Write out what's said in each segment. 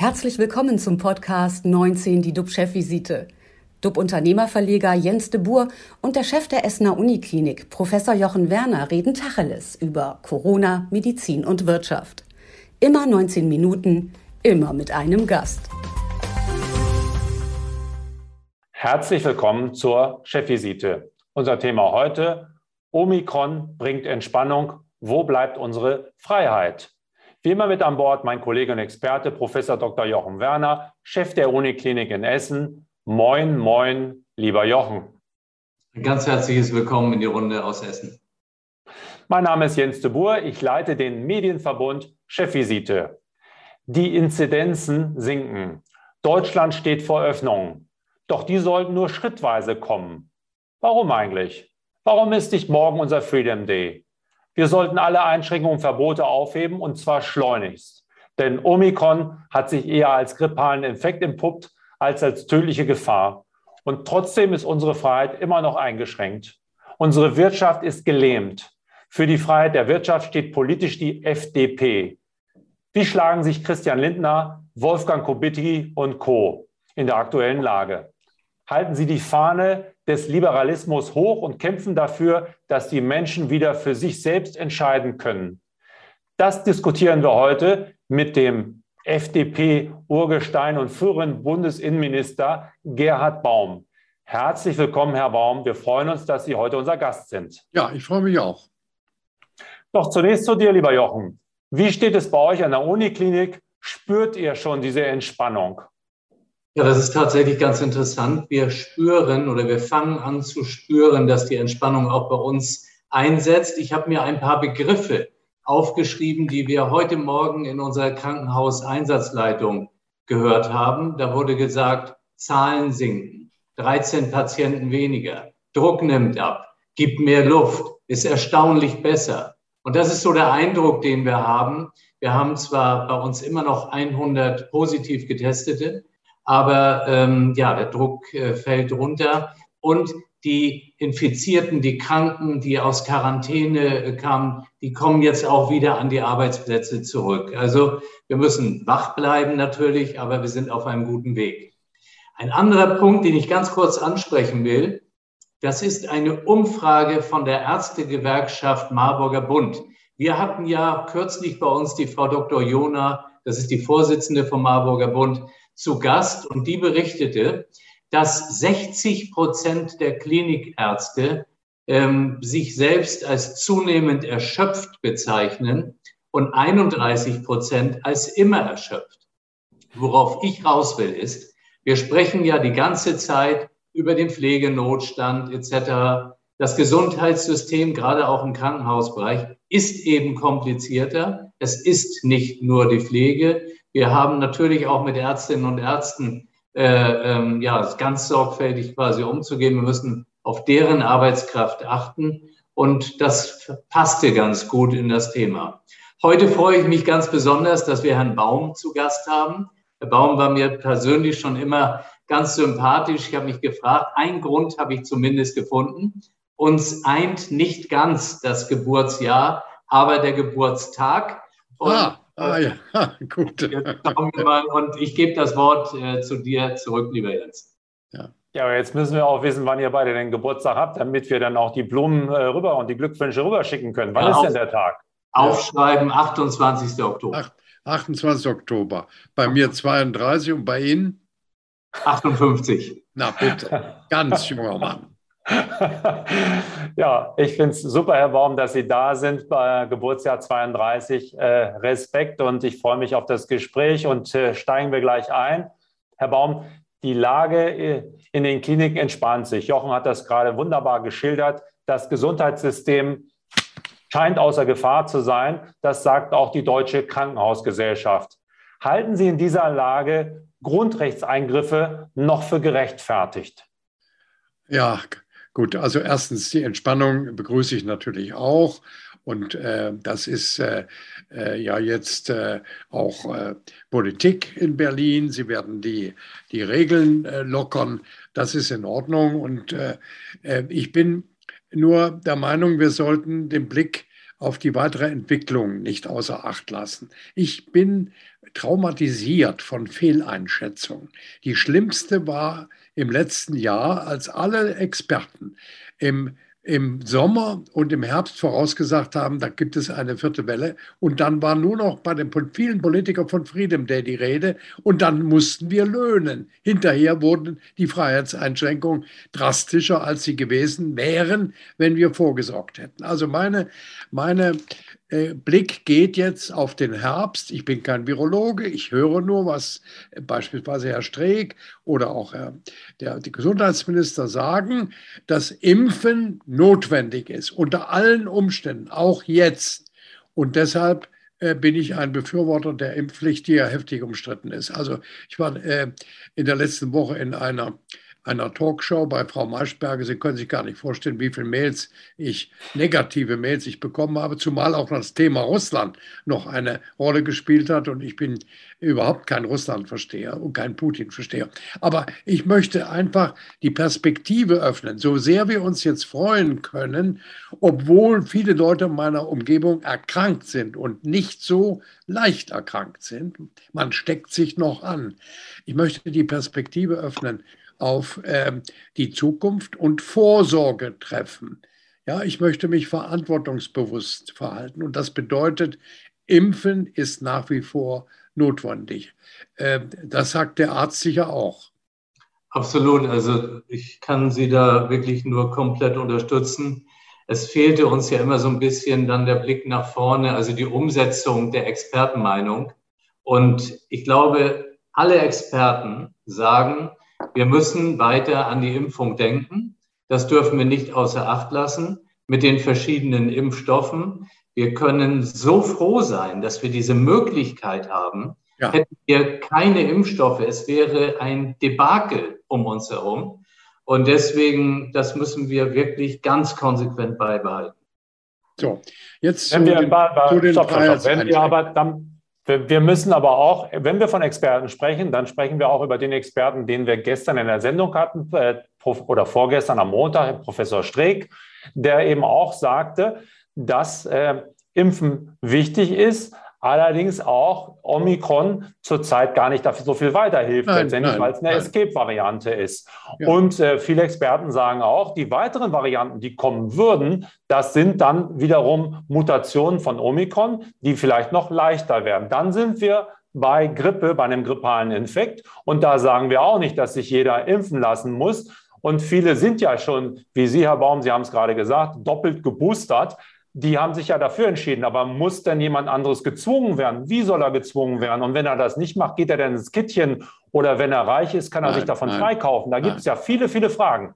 Herzlich willkommen zum Podcast 19, die DUB-Chefvisite. DUB-Unternehmerverleger Jens de Boer und der Chef der Essener Uniklinik, Professor Jochen Werner, reden Tacheles über Corona, Medizin und Wirtschaft. Immer 19 Minuten, immer mit einem Gast. Herzlich willkommen zur Chefvisite. Unser Thema heute, Omikron bringt Entspannung. Wo bleibt unsere Freiheit? Wie immer mit an Bord mein Kollege und Experte, Professor Dr. Jochen Werner, Chef der Uniklinik in Essen. Moin, moin, lieber Jochen. Ein ganz herzliches Willkommen in die Runde aus Essen. Mein Name ist Jens de Boer. Ich leite den Medienverbund Chefvisite. Die Inzidenzen sinken. Deutschland steht vor Öffnungen. Doch die sollten nur schrittweise kommen. Warum eigentlich? Warum ist nicht morgen unser Freedom Day? Wir sollten alle Einschränkungen und Verbote aufheben und zwar schleunigst. Denn Omikron hat sich eher als grippalen Infekt entpuppt als als tödliche Gefahr. Und trotzdem ist unsere Freiheit immer noch eingeschränkt. Unsere Wirtschaft ist gelähmt. Für die Freiheit der Wirtschaft steht politisch die FDP. Wie schlagen sich Christian Lindner, Wolfgang Kubicki und Co. in der aktuellen Lage? Halten Sie die Fahne des Liberalismus hoch und kämpfen dafür, dass die Menschen wieder für sich selbst entscheiden können. Das diskutieren wir heute mit dem FDP-Urgestein und früheren Bundesinnenminister Gerhard Baum. Herzlich willkommen, Herr Baum. Wir freuen uns, dass Sie heute unser Gast sind. Ja, ich freue mich auch. Doch zunächst zu dir, lieber Jochen. Wie steht es bei euch an der Uniklinik? Spürt ihr schon diese Entspannung? Ja, das ist tatsächlich ganz interessant. Wir spüren oder wir fangen an zu spüren, dass die Entspannung auch bei uns einsetzt. Ich habe mir ein paar Begriffe aufgeschrieben, die wir heute Morgen in unserer Krankenhauseinsatzleitung gehört haben. Da wurde gesagt, Zahlen sinken, 13 Patienten weniger, Druck nimmt ab, gibt mehr Luft, ist erstaunlich besser. Und das ist so der Eindruck, den wir haben. Wir haben zwar bei uns immer noch 100 positiv Getestete, aber ähm, ja, der Druck äh, fällt runter und die Infizierten, die Kranken, die aus Quarantäne äh, kamen, die kommen jetzt auch wieder an die Arbeitsplätze zurück. Also wir müssen wach bleiben natürlich, aber wir sind auf einem guten Weg. Ein anderer Punkt, den ich ganz kurz ansprechen will, das ist eine Umfrage von der Ärztegewerkschaft Marburger Bund. Wir hatten ja kürzlich bei uns die Frau Dr. Jona, das ist die Vorsitzende vom Marburger Bund, zu Gast und die berichtete, dass 60 Prozent der Klinikärzte ähm, sich selbst als zunehmend erschöpft bezeichnen und 31 Prozent als immer erschöpft. Worauf ich raus will, ist, wir sprechen ja die ganze Zeit über den Pflegenotstand etc. Das Gesundheitssystem, gerade auch im Krankenhausbereich, ist eben komplizierter. Es ist nicht nur die Pflege. Wir haben natürlich auch mit Ärztinnen und Ärzten äh, ähm, ja, ganz sorgfältig quasi umzugehen. Wir müssen auf deren Arbeitskraft achten. Und das passte ganz gut in das Thema. Heute freue ich mich ganz besonders, dass wir Herrn Baum zu Gast haben. Herr Baum war mir persönlich schon immer ganz sympathisch. Ich habe mich gefragt, einen Grund habe ich zumindest gefunden. Uns eint nicht ganz das Geburtsjahr, aber der Geburtstag. Und ah. Ah ja, gut. Und ich gebe das Wort äh, zu dir zurück, lieber Jens. Ja. ja, aber jetzt müssen wir auch wissen, wann ihr beide den Geburtstag habt, damit wir dann auch die Blumen äh, rüber und die Glückwünsche rüber schicken können. Wann ja, ist denn der Tag? Aufschreiben, 28. Oktober. Ach, 28. Oktober. Bei mir 32 und bei Ihnen? 58. Na bitte, ganz junger Mann. Ja, ich finde es super, Herr Baum, dass Sie da sind bei Geburtsjahr 32. Äh, Respekt und ich freue mich auf das Gespräch und äh, steigen wir gleich ein. Herr Baum, die Lage äh, in den Kliniken entspannt sich. Jochen hat das gerade wunderbar geschildert. Das Gesundheitssystem scheint außer Gefahr zu sein. Das sagt auch die Deutsche Krankenhausgesellschaft. Halten Sie in dieser Lage Grundrechtseingriffe noch für gerechtfertigt? Ja, Gut, also erstens die Entspannung begrüße ich natürlich auch. Und äh, das ist äh, äh, ja jetzt äh, auch äh, Politik in Berlin. Sie werden die, die Regeln äh, lockern. Das ist in Ordnung. Und ich bin nur der Meinung, wir sollten den Blick auf die weitere Entwicklung nicht außer Acht lassen. Ich bin traumatisiert von Fehleinschätzungen. Die schlimmste war im letzten Jahr, als alle Experten im im Sommer und im Herbst vorausgesagt haben, da gibt es eine vierte Welle. Und dann war nur noch bei den vielen Politikern von Freedom Day die Rede. Und dann mussten wir löhnen. Hinterher wurden die Freiheitseinschränkungen drastischer, als sie gewesen wären, wenn wir vorgesorgt hätten. Also meine, meine Blick geht jetzt auf den Herbst. Ich bin kein Virologe, ich höre nur, was beispielsweise Herr Streeck oder auch Herr, der, die Gesundheitsminister sagen, dass Impfen notwendig ist, unter allen Umständen, auch jetzt. Und deshalb äh, bin ich ein Befürworter der Impfpflicht, die ja heftig umstritten ist. Also ich war äh, in der letzten Woche in einer einer Talkshow bei Frau Maschberger. Sie können sich gar nicht vorstellen, wie viele Mails ich, negative Mails ich bekommen habe, zumal auch das Thema Russland noch eine Rolle gespielt hat. Und ich bin überhaupt kein Russland-Versteher und kein Putin-Versteher. Aber ich möchte einfach die Perspektive öffnen. So sehr wir uns jetzt freuen können, obwohl viele Leute in meiner Umgebung erkrankt sind und nicht so leicht erkrankt sind. Man steckt sich noch an. Ich möchte die Perspektive öffnen auf äh, die Zukunft und Vorsorge treffen. Ja, ich möchte mich verantwortungsbewusst verhalten und das bedeutet, Impfen ist nach wie vor notwendig. Äh, das sagt der Arzt sicher auch. Absolut. Also ich kann Sie da wirklich nur komplett unterstützen. Es fehlte uns ja immer so ein bisschen dann der Blick nach vorne, also die Umsetzung der Expertenmeinung. Und ich glaube, alle Experten sagen, wir müssen weiter an die Impfung denken. Das dürfen wir nicht außer Acht lassen mit den verschiedenen Impfstoffen. Wir können so froh sein, dass wir diese Möglichkeit haben. Ja. Hätten wir keine Impfstoffe, es wäre ein Debakel um uns herum. Und deswegen, das müssen wir wirklich ganz konsequent beibehalten. So, jetzt wenn zu wir, den, zu den stopp, stopp, Wenn wir aber dann wir müssen aber auch, wenn wir von Experten sprechen, dann sprechen wir auch über den Experten, den wir gestern in der Sendung hatten äh, oder vorgestern am Montag, Professor Streeck, der eben auch sagte, dass äh, Impfen wichtig ist, allerdings auch Omikron zurzeit gar nicht dafür so viel weiterhilft, nein, letztendlich, weil es eine Escape-Variante ist. Ja. Und äh, viele Experten sagen auch, die weiteren Varianten, die kommen würden, das sind dann wiederum Mutationen von Omikron, die vielleicht noch leichter werden. Dann sind wir bei Grippe, bei einem grippalen Infekt. Und da sagen wir auch nicht, dass sich jeder impfen lassen muss. Und viele sind ja schon, wie Sie, Herr Baum, Sie haben es gerade gesagt, doppelt geboostert die haben sich ja dafür entschieden. Aber muss denn jemand anderes gezwungen werden? Wie soll er gezwungen werden? Und wenn er das nicht macht, geht er dann ins Kittchen? Oder wenn er reich ist, kann er nein, sich davon nein, freikaufen? Da gibt es ja viele, viele Fragen.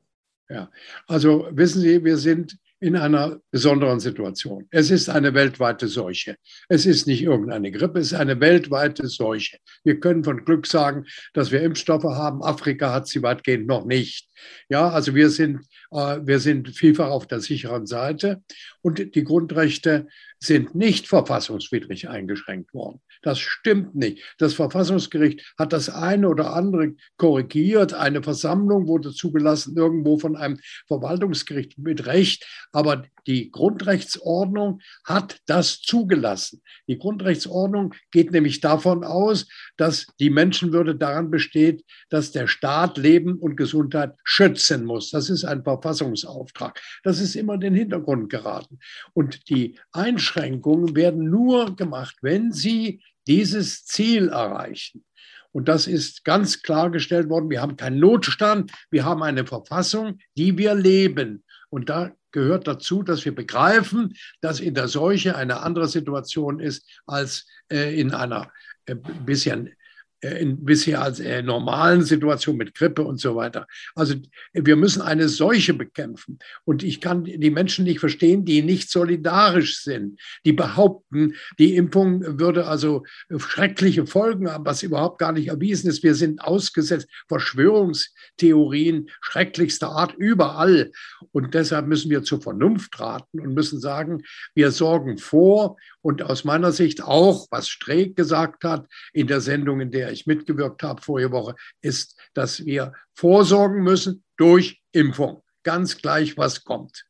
Ja, also wissen Sie, wir sind in einer besonderen Situation. Es ist eine weltweite Seuche. Es ist nicht irgendeine Grippe, es ist eine weltweite Seuche. Wir können von Glück sagen, dass wir Impfstoffe haben. Afrika hat sie weitgehend noch nicht. Ja, also wir sind, äh, wir sind vielfach auf der sicheren Seite und die Grundrechte sind nicht verfassungswidrig eingeschränkt worden. Das stimmt nicht. Das Verfassungsgericht hat das eine oder andere korrigiert. Eine Versammlung wurde zugelassen irgendwo von einem Verwaltungsgericht mit Recht. Aber die Grundrechtsordnung hat das zugelassen. Die Grundrechtsordnung geht nämlich davon aus, dass die Menschenwürde daran besteht, dass der Staat Leben und Gesundheit schützen muss. Das ist ein Verfassungsauftrag. Das ist immer in den Hintergrund geraten. Und die Einschränkungen werden nur gemacht, wenn sie dieses Ziel erreichen. Und das ist ganz klargestellt worden. Wir haben keinen Notstand, wir haben eine Verfassung, die wir leben. Und da gehört dazu, dass wir begreifen, dass in der Seuche eine andere Situation ist als äh, in einer äh, bisschen in bisher als äh, normalen Situation mit Grippe und so weiter. Also wir müssen eine Seuche bekämpfen. Und ich kann die Menschen nicht verstehen, die nicht solidarisch sind, die behaupten, die Impfung würde also schreckliche Folgen haben, was überhaupt gar nicht erwiesen ist. Wir sind ausgesetzt Verschwörungstheorien schrecklichster Art überall. Und deshalb müssen wir zur Vernunft raten und müssen sagen, wir sorgen vor und aus meiner Sicht auch, was Streeck gesagt hat in der Sendung, in der ich mitgewirkt habe vorige Woche, ist, dass wir vorsorgen müssen durch Impfung. Ganz gleich, was kommt.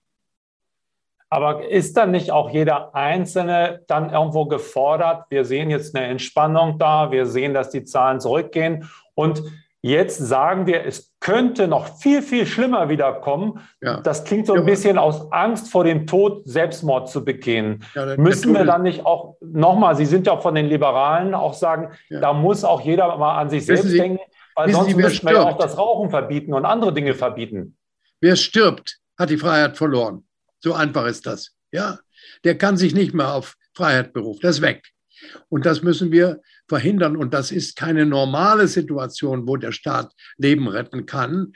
Aber ist dann nicht auch jeder Einzelne dann irgendwo gefordert? Wir sehen jetzt eine Entspannung da, wir sehen, dass die Zahlen zurückgehen und Jetzt sagen wir, es könnte noch viel, viel schlimmer wiederkommen. Ja. Das klingt so ein bisschen aus Angst vor dem Tod, Selbstmord zu begehen. Ja, Müssen wir dann nicht auch nochmal, Sie sind ja auch von den Liberalen, auch sagen, ja. da muss auch jeder mal an sich selbst Sie, denken, weil sonst Sie, müssen wir ja auch das Rauchen verbieten und andere Dinge verbieten. Wer stirbt, hat die Freiheit verloren. So einfach ist das. Ja, der kann sich nicht mehr auf Freiheit berufen. Das ist weg. Und das müssen wir verhindern. Und das ist keine normale Situation, wo der Staat Leben retten kann,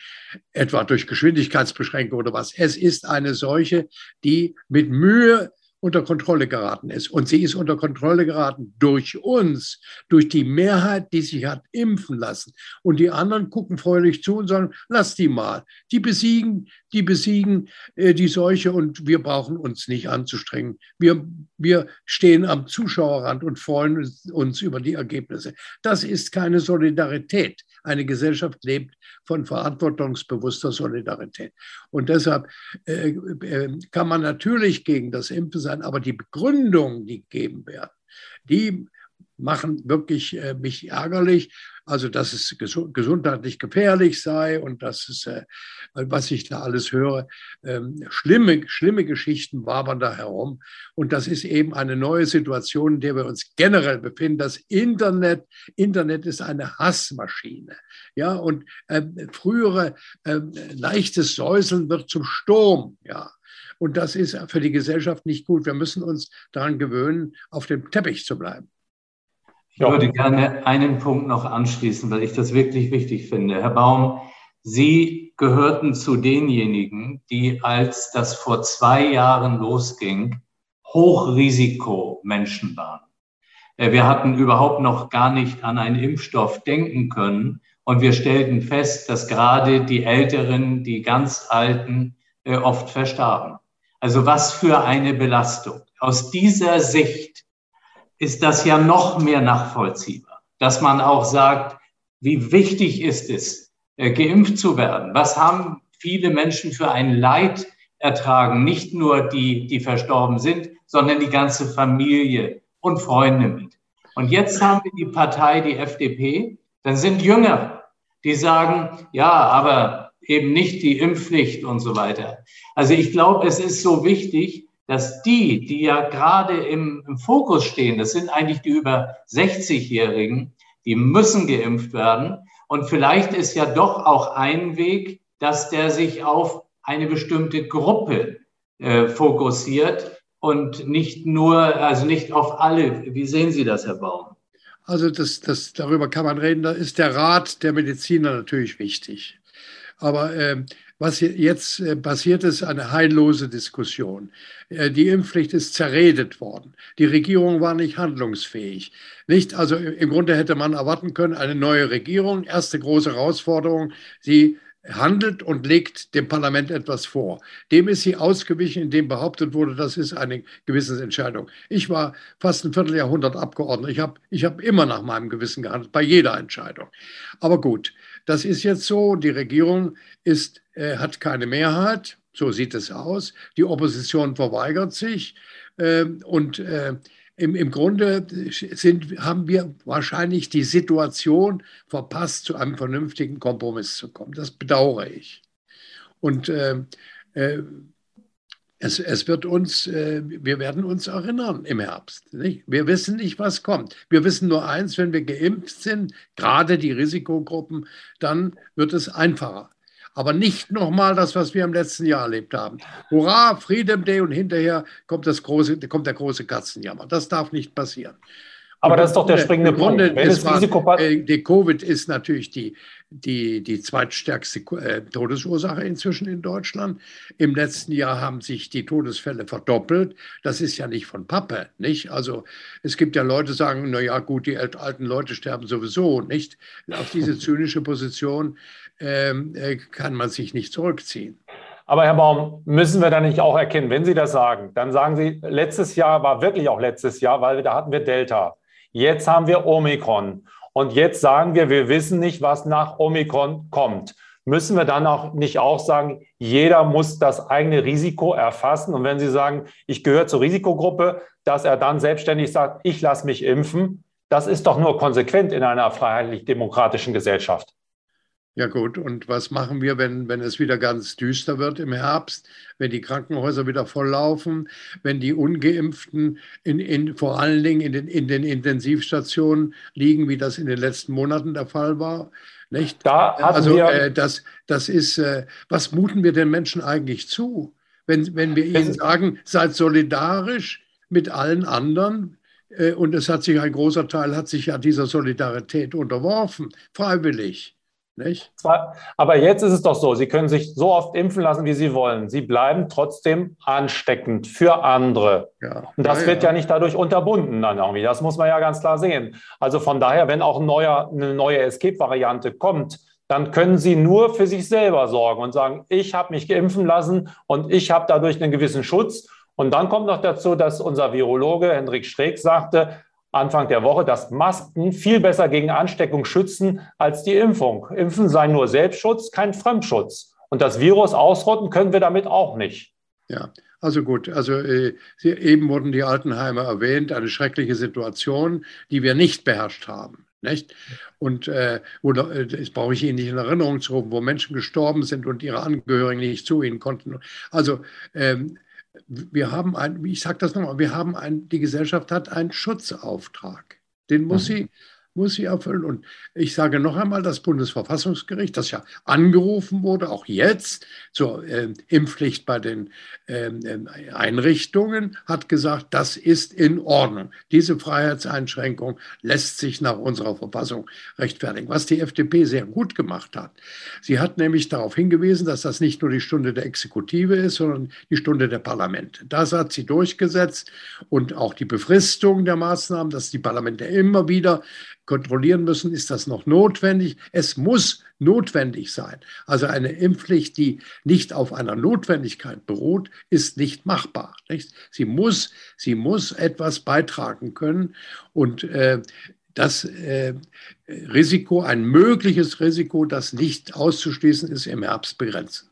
etwa durch Geschwindigkeitsbeschränkung oder was. Es ist eine solche, die mit Mühe unter Kontrolle geraten ist. Und sie ist unter Kontrolle geraten durch uns, durch die Mehrheit, die sich hat impfen lassen. Und die anderen gucken freudig zu und sagen, lass die mal. Die besiegen, die besiegen äh, die Seuche und wir brauchen uns nicht anzustrengen. Wir, wir stehen am Zuschauerrand und freuen uns über die Ergebnisse. Das ist keine Solidarität. Eine Gesellschaft lebt von verantwortungsbewusster Solidarität. Und deshalb äh, äh, kann man natürlich gegen das Impfen sein, aber die Begründungen, die gegeben werden, die machen wirklich äh, mich ärgerlich. Also, dass es gesundheitlich gefährlich sei und dass es, äh, was ich da alles höre, ähm, schlimme, schlimme Geschichten wabern da herum. Und das ist eben eine neue Situation, in der wir uns generell befinden. Das Internet, Internet ist eine Hassmaschine. Ja, und äh, frühere äh, leichtes Säuseln wird zum Sturm. Ja. Und das ist für die Gesellschaft nicht gut. Wir müssen uns daran gewöhnen, auf dem Teppich zu bleiben. Ich würde gerne einen Punkt noch anschließen, weil ich das wirklich wichtig finde. Herr Baum, Sie gehörten zu denjenigen, die, als das vor zwei Jahren losging, Hochrisikomenschen waren. Äh, wir hatten überhaupt noch gar nicht an einen Impfstoff denken können. Und wir stellten fest, dass gerade die Älteren, die ganz Alten äh, oft verstarben. Also was für eine Belastung. Aus dieser Sicht ist das ja noch mehr nachvollziehbar, dass man auch sagt, wie wichtig ist es, äh, geimpft zu werden? Was haben viele Menschen für ein Leid ertragen? Nicht nur die, die verstorben sind, sondern die ganze Familie und Freunde mit. Und jetzt haben wir die Partei, die FDP, dann sind Jünger, die sagen, ja, aber eben nicht die Impfpflicht und so weiter. Also ich glaube, es ist so wichtig, dass die, die ja gerade im, im Fokus stehen, das sind eigentlich die über 60-Jährigen, die müssen geimpft werden. Und vielleicht ist ja doch auch ein Weg, dass der sich auf eine bestimmte Gruppe äh, fokussiert und nicht nur, also nicht auf alle. Wie sehen Sie das, Herr Baum? Also das, das, darüber kann man reden. Da ist der Rat der Mediziner natürlich wichtig. Aber äh, was jetzt äh, passiert ist, eine heillose Diskussion. Äh, die Impfpflicht ist zerredet worden. Die Regierung war nicht handlungsfähig. Nicht, also im Grunde hätte man erwarten können, eine neue Regierung, erste große Herausforderung, sie handelt und legt dem Parlament etwas vor. Dem ist sie ausgewichen, indem behauptet wurde, das ist eine Gewissensentscheidung. Ich war fast ein Vierteljahrhundert Abgeordneter. Ich habe ich hab immer nach meinem Gewissen gehandelt, bei jeder Entscheidung. Aber gut, das ist jetzt so. Die Regierung ist, äh, hat keine Mehrheit. So sieht es aus. Die Opposition verweigert sich. Äh, und äh, im, im Grunde sind, haben wir wahrscheinlich die Situation verpasst, zu einem vernünftigen Kompromiss zu kommen. Das bedauere ich. Und äh, äh es, es, wird uns, äh, wir werden uns erinnern im Herbst. Nicht? Wir wissen nicht, was kommt. Wir wissen nur eins, wenn wir geimpft sind, gerade die Risikogruppen, dann wird es einfacher. Aber nicht nochmal das, was wir im letzten Jahr erlebt haben. Hurra, Freedom Day und hinterher kommt, das große, kommt der große Katzenjammer. Das darf nicht passieren. Aber das ist doch der springende Punkt. Wenn es war, äh, die Covid ist natürlich die, die, die zweitstärkste äh, Todesursache inzwischen in Deutschland. Im letzten Jahr haben sich die Todesfälle verdoppelt. Das ist ja nicht von Pappe, nicht? Also es gibt ja Leute, die sagen, naja gut, die alten Leute sterben sowieso, nicht? Auf diese zynische Position ähm, äh, kann man sich nicht zurückziehen. Aber Herr Baum, müssen wir da nicht auch erkennen, wenn Sie das sagen, dann sagen Sie, letztes Jahr war wirklich auch letztes Jahr, weil da hatten wir Delta. Jetzt haben wir Omikron. Und jetzt sagen wir, wir wissen nicht, was nach Omikron kommt. müssen wir dann auch nicht auch sagen, jeder muss das eigene Risiko erfassen. Und wenn Sie sagen, ich gehöre zur Risikogruppe, dass er dann selbstständig sagt, ich lasse mich impfen, das ist doch nur konsequent in einer freiheitlich-demokratischen Gesellschaft. Ja gut, und was machen wir, wenn, wenn es wieder ganz düster wird im Herbst, wenn die Krankenhäuser wieder volllaufen, wenn die ungeimpften in, in, vor allen Dingen in den, in den Intensivstationen liegen, wie das in den letzten Monaten der Fall war? Nicht? Da also äh, das, das ist, äh, was muten wir den Menschen eigentlich zu, wenn, wenn wir ihnen sagen, seid solidarisch mit allen anderen, äh, und es hat sich ein großer Teil hat sich ja dieser Solidarität unterworfen, freiwillig. Nicht? Aber jetzt ist es doch so, Sie können sich so oft impfen lassen, wie Sie wollen. Sie bleiben trotzdem ansteckend für andere. Ja. Und das ja, wird ja. ja nicht dadurch unterbunden dann irgendwie. Das muss man ja ganz klar sehen. Also von daher, wenn auch ein neuer, eine neue Escape-Variante kommt, dann können Sie nur für sich selber sorgen und sagen, ich habe mich geimpfen lassen und ich habe dadurch einen gewissen Schutz. Und dann kommt noch dazu, dass unser Virologe Hendrik Streeck sagte, Anfang der Woche, dass Masken viel besser gegen Ansteckung schützen als die Impfung. Impfen sei nur Selbstschutz, kein Fremdschutz. Und das Virus ausrotten können wir damit auch nicht. Ja, also gut, also äh, eben wurden die Altenheime erwähnt, eine schreckliche Situation, die wir nicht beherrscht haben. Nicht? Und äh, wo, äh, das brauche ich Ihnen nicht in Erinnerung zu rufen, wo Menschen gestorben sind und ihre Angehörigen nicht zu ihnen konnten. Also ähm, wir haben ein, ich sage das nochmal, wir haben ein, die Gesellschaft hat einen Schutzauftrag. Den muss mhm. sie muss sie erfüllen. Und ich sage noch einmal, das Bundesverfassungsgericht, das ja angerufen wurde, auch jetzt zur äh, Impfpflicht bei den äh, Einrichtungen, hat gesagt, das ist in Ordnung. Diese Freiheitseinschränkung lässt sich nach unserer Verfassung rechtfertigen. Was die FDP sehr gut gemacht hat. Sie hat nämlich darauf hingewiesen, dass das nicht nur die Stunde der Exekutive ist, sondern die Stunde der Parlamente. Das hat sie durchgesetzt und auch die Befristung der Maßnahmen, dass die Parlamente immer wieder kontrollieren müssen, ist das noch notwendig? Es muss notwendig sein. Also eine Impfpflicht, die nicht auf einer Notwendigkeit beruht, ist nicht machbar. Nicht? Sie, muss, sie muss etwas beitragen können und äh, das äh, Risiko, ein mögliches Risiko, das nicht auszuschließen ist, im Herbst begrenzen.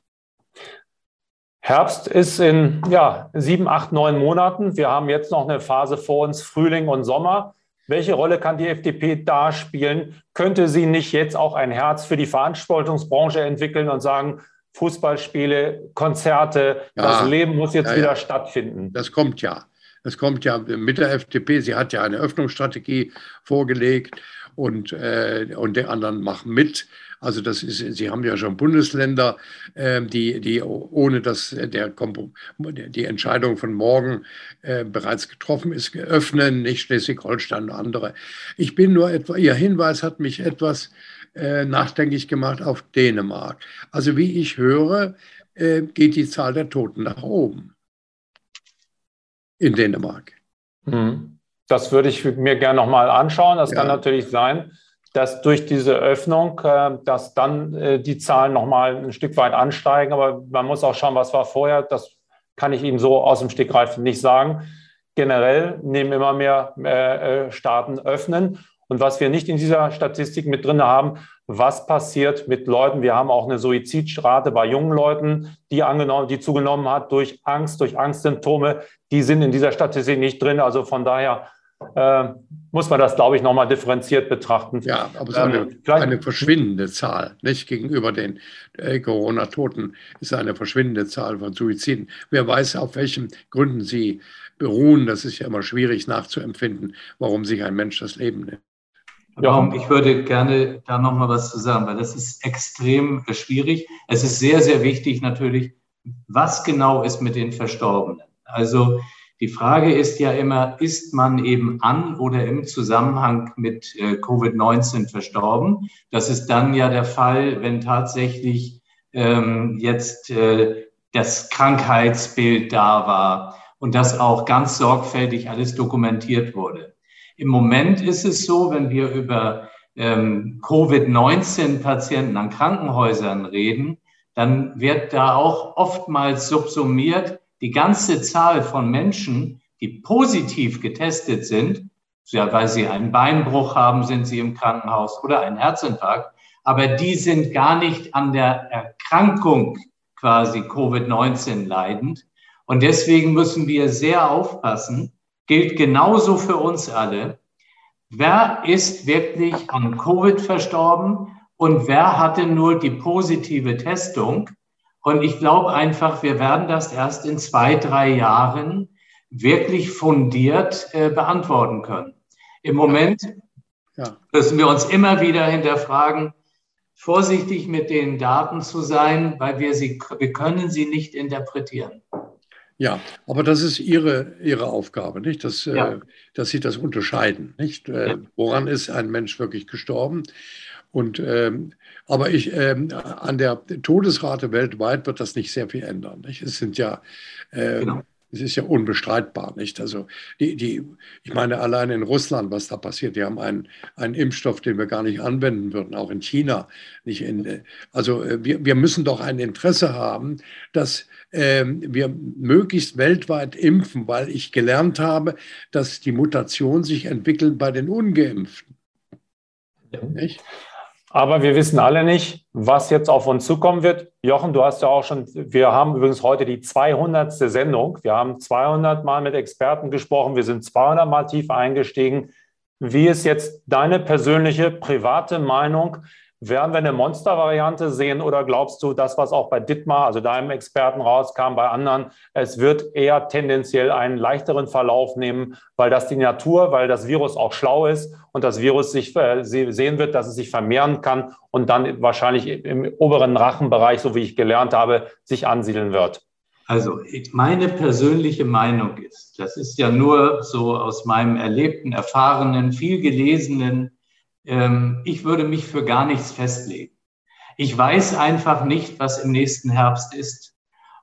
Herbst ist in ja, sieben, acht, neun Monaten. Wir haben jetzt noch eine Phase vor uns, Frühling und Sommer. Welche Rolle kann die FDP da spielen? Könnte sie nicht jetzt auch ein Herz für die Veranstaltungsbranche entwickeln und sagen, Fußballspiele, Konzerte, ja, das Leben muss jetzt ja, wieder ja. stattfinden? Das kommt ja. Das kommt ja mit der FDP. Sie hat ja eine Öffnungsstrategie vorgelegt und, äh, und die anderen machen mit. Also das ist, Sie haben ja schon Bundesländer, äh, die, die ohne dass der die Entscheidung von morgen äh, bereits getroffen ist, öffnen, nicht Schleswig-Holstein und andere. Ich bin nur etwa, Ihr Hinweis hat mich etwas äh, nachdenklich gemacht auf Dänemark. Also wie ich höre, äh, geht die Zahl der Toten nach oben in Dänemark. Hm. Das würde ich mir gerne nochmal anschauen. Das ja. kann natürlich sein, dass durch diese Öffnung, äh, dass dann äh, die Zahlen nochmal ein Stück weit ansteigen. Aber man muss auch schauen, was war vorher. Das kann ich Ihnen so aus dem Stegreif nicht sagen. Generell nehmen immer mehr äh, Staaten öffnen. Und was wir nicht in dieser Statistik mit drin haben, was passiert mit Leuten? Wir haben auch eine Suizidrate bei jungen Leuten, die, angenommen, die zugenommen hat durch Angst, durch Angstsymptome. Die sind in dieser Statistik nicht drin. Also von daher äh, muss man das, glaube ich, nochmal differenziert betrachten. Ja, aber es ist eine, ähm, eine verschwindende Zahl, nicht gegenüber den äh, Corona-Toten ist eine verschwindende Zahl von Suiziden. Wer weiß, auf welchen Gründen sie beruhen, das ist ja immer schwierig nachzuempfinden, warum sich ein Mensch das Leben nimmt. Ja. Ich würde gerne da nochmal was zu sagen, weil das ist extrem schwierig. Es ist sehr, sehr wichtig natürlich, was genau ist mit den Verstorbenen. Also die Frage ist ja immer, ist man eben an oder im Zusammenhang mit äh, Covid-19 verstorben? Das ist dann ja der Fall, wenn tatsächlich ähm, jetzt äh, das Krankheitsbild da war und das auch ganz sorgfältig alles dokumentiert wurde. Im Moment ist es so, wenn wir über ähm, Covid-19-Patienten an Krankenhäusern reden, dann wird da auch oftmals subsumiert, die ganze Zahl von Menschen, die positiv getestet sind, ja, weil sie einen Beinbruch haben, sind sie im Krankenhaus oder einen Herzinfarkt. aber die sind gar nicht an der Erkrankung quasi Covid-19 leidend. Und deswegen müssen wir sehr aufpassen, gilt genauso für uns alle. Wer ist wirklich an Covid verstorben und wer hatte nur die positive Testung? Und ich glaube einfach, wir werden das erst in zwei, drei Jahren wirklich fundiert äh, beantworten können. Im Moment ja. müssen wir uns immer wieder hinterfragen, vorsichtig mit den Daten zu sein, weil wir sie, wir können sie nicht interpretieren. Ja, aber das ist Ihre, Ihre Aufgabe, nicht? Dass, äh, ja. äh, dass Sie das unterscheiden, nicht? Äh, ja. Woran ist ein Mensch wirklich gestorben? Und, ähm, aber ich, ähm, an der Todesrate weltweit wird das nicht sehr viel ändern. Nicht? Es sind ja äh, genau. Es ist ja unbestreitbar, nicht? Also die, die, ich meine, allein in Russland, was da passiert, die haben einen, einen Impfstoff, den wir gar nicht anwenden würden, auch in China. Nicht in, also äh, wir, wir müssen doch ein Interesse haben, dass ähm, wir möglichst weltweit impfen, weil ich gelernt habe, dass die Mutation sich entwickelt bei den Ungeimpften. Ja. Nicht? Aber wir wissen alle nicht, was jetzt auf uns zukommen wird. Jochen, du hast ja auch schon, wir haben übrigens heute die 200. Sendung. Wir haben 200 Mal mit Experten gesprochen. Wir sind 200 Mal tief eingestiegen. Wie ist jetzt deine persönliche, private Meinung? Werden wir eine Monstervariante sehen oder glaubst du, das, was auch bei Dittmar, also deinem Experten rauskam, bei anderen, es wird eher tendenziell einen leichteren Verlauf nehmen, weil das die Natur, weil das Virus auch schlau ist und das Virus sich äh, sehen wird, dass es sich vermehren kann und dann wahrscheinlich im oberen Rachenbereich, so wie ich gelernt habe, sich ansiedeln wird? Also meine persönliche Meinung ist, das ist ja nur so aus meinem erlebten, erfahrenen, viel gelesenen ähm, ich würde mich für gar nichts festlegen. Ich weiß einfach nicht, was im nächsten Herbst ist.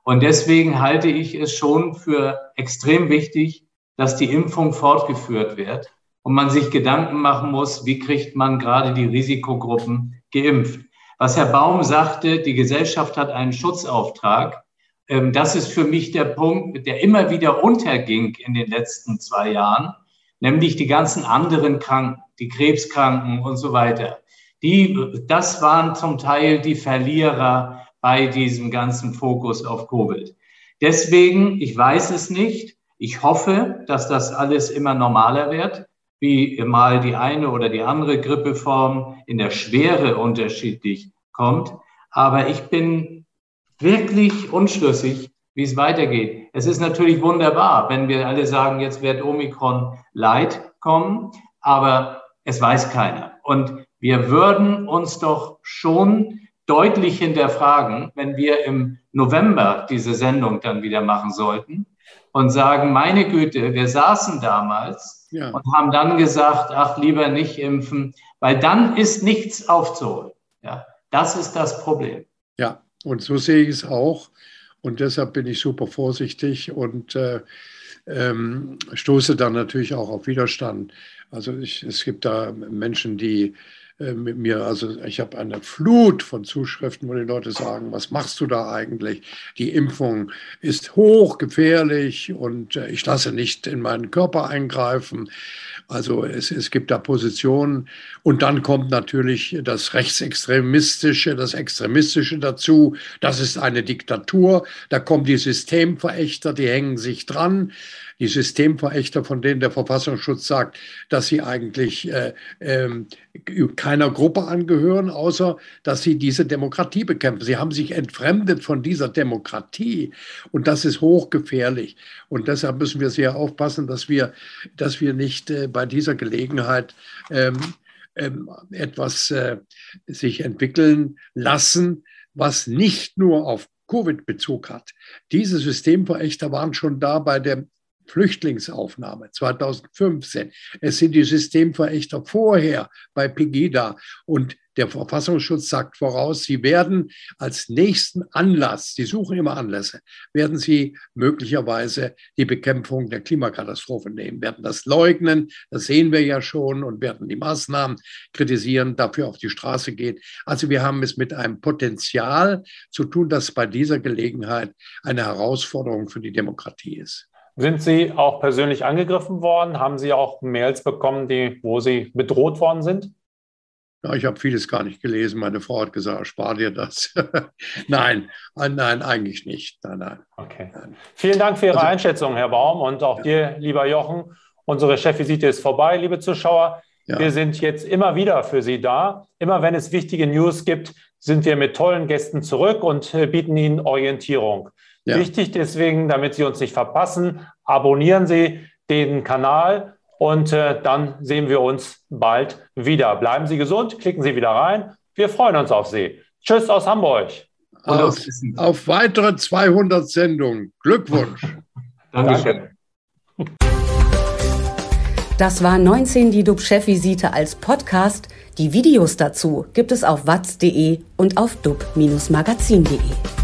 Und deswegen halte ich es schon für extrem wichtig, dass die Impfung fortgeführt wird und man sich Gedanken machen muss, wie kriegt man gerade die Risikogruppen geimpft. Was Herr Baum sagte, die Gesellschaft hat einen Schutzauftrag. Ähm, das ist für mich der Punkt, der immer wieder unterging in den letzten zwei Jahren nämlich die ganzen anderen Kranken, die Krebskranken und so weiter. Die, das waren zum Teil die Verlierer bei diesem ganzen Fokus auf Covid. Deswegen, ich weiß es nicht. Ich hoffe, dass das alles immer normaler wird, wie mal die eine oder die andere Grippeform in der Schwere unterschiedlich kommt. Aber ich bin wirklich unschlüssig, wie es weitergeht. Es ist natürlich wunderbar, wenn wir alle sagen, jetzt wird Omikron Light kommen, aber es weiß keiner. Und wir würden uns doch schon deutlich hinterfragen, wenn wir im November diese Sendung dann wieder machen sollten und sagen, meine Güte, wir saßen damals ja. und haben dann gesagt, ach, lieber nicht impfen, weil dann ist nichts aufzuholen. Ja, das ist das Problem. Ja, und so sehe ich es auch. Und deshalb bin ich super vorsichtig und äh, ähm, stoße dann natürlich auch auf Widerstand. Also ich, es gibt da Menschen, die mit mir, also ich habe eine Flut von Zuschriften, wo die Leute sagen, was machst du da eigentlich? Die Impfung ist hochgefährlich und äh, ich lasse nicht in meinen Körper eingreifen. Also es, es gibt da Positionen und dann kommt natürlich das Rechtsextremistische, das Extremistische dazu. Das ist eine Diktatur. Da kommen die Systemverächter, die hängen sich dran die Systemverächter, von denen der Verfassungsschutz sagt, dass sie eigentlich äh, äh, keiner Gruppe angehören, außer dass sie diese Demokratie bekämpfen. Sie haben sich entfremdet von dieser Demokratie und das ist hochgefährlich. Und deshalb müssen wir sehr aufpassen, dass wir, dass wir nicht äh, bei dieser Gelegenheit ähm, ähm, etwas äh, sich entwickeln lassen, was nicht nur auf Covid Bezug hat. Diese Systemverächter waren schon da bei der Flüchtlingsaufnahme 2015. Es sind die Systemverächter vorher bei Pegida und der Verfassungsschutz sagt voraus, sie werden als nächsten Anlass, sie suchen immer Anlässe, werden sie möglicherweise die Bekämpfung der Klimakatastrophe nehmen, werden das leugnen, das sehen wir ja schon und werden die Maßnahmen kritisieren, dafür auf die Straße gehen. Also wir haben es mit einem Potenzial zu tun, das bei dieser Gelegenheit eine Herausforderung für die Demokratie ist. Sind Sie auch persönlich angegriffen worden? Haben Sie auch Mails bekommen, die, wo Sie bedroht worden sind? Ja, ich habe vieles gar nicht gelesen. Meine Frau hat gesagt, spar dir das. nein, äh, nein, eigentlich nicht. Nein, nein. Okay. Vielen Dank für Ihre also, Einschätzung, Herr Baum, und auch ja. dir, lieber Jochen. Unsere Chefvisite ist vorbei, liebe Zuschauer. Ja. Wir sind jetzt immer wieder für Sie da. Immer wenn es wichtige News gibt, sind wir mit tollen Gästen zurück und äh, bieten Ihnen Orientierung. Ja. Wichtig deswegen, damit Sie uns nicht verpassen, abonnieren Sie den Kanal und äh, dann sehen wir uns bald wieder. Bleiben Sie gesund, klicken Sie wieder rein. Wir freuen uns auf Sie. Tschüss aus Hamburg. Auf, auf weitere 200 Sendungen. Glückwunsch. Danke. Das war 19 die DUB-Chefvisite als Podcast. Die Videos dazu gibt es auf watz.de und auf dub-magazin.de.